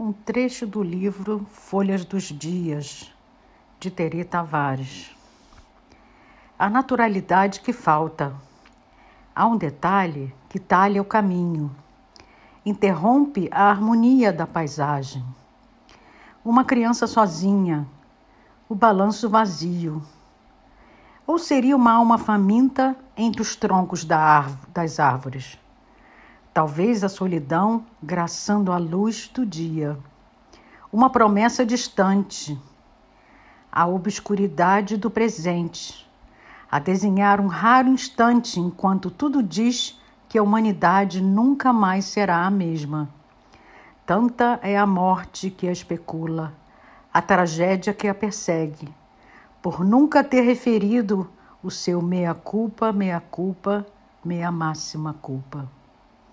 um trecho do livro Folhas dos Dias, de Terê Tavares. A naturalidade que falta. Há um detalhe que talha o caminho, interrompe a harmonia da paisagem. Uma criança sozinha, o balanço vazio. Ou seria uma alma faminta entre os troncos das árvores? Talvez a solidão graçando a luz do dia. Uma promessa distante, a obscuridade do presente, a desenhar um raro instante enquanto tudo diz que a humanidade nunca mais será a mesma. Tanta é a morte que a especula, a tragédia que a persegue, por nunca ter referido o seu meia-culpa, meia-culpa, meia máxima culpa.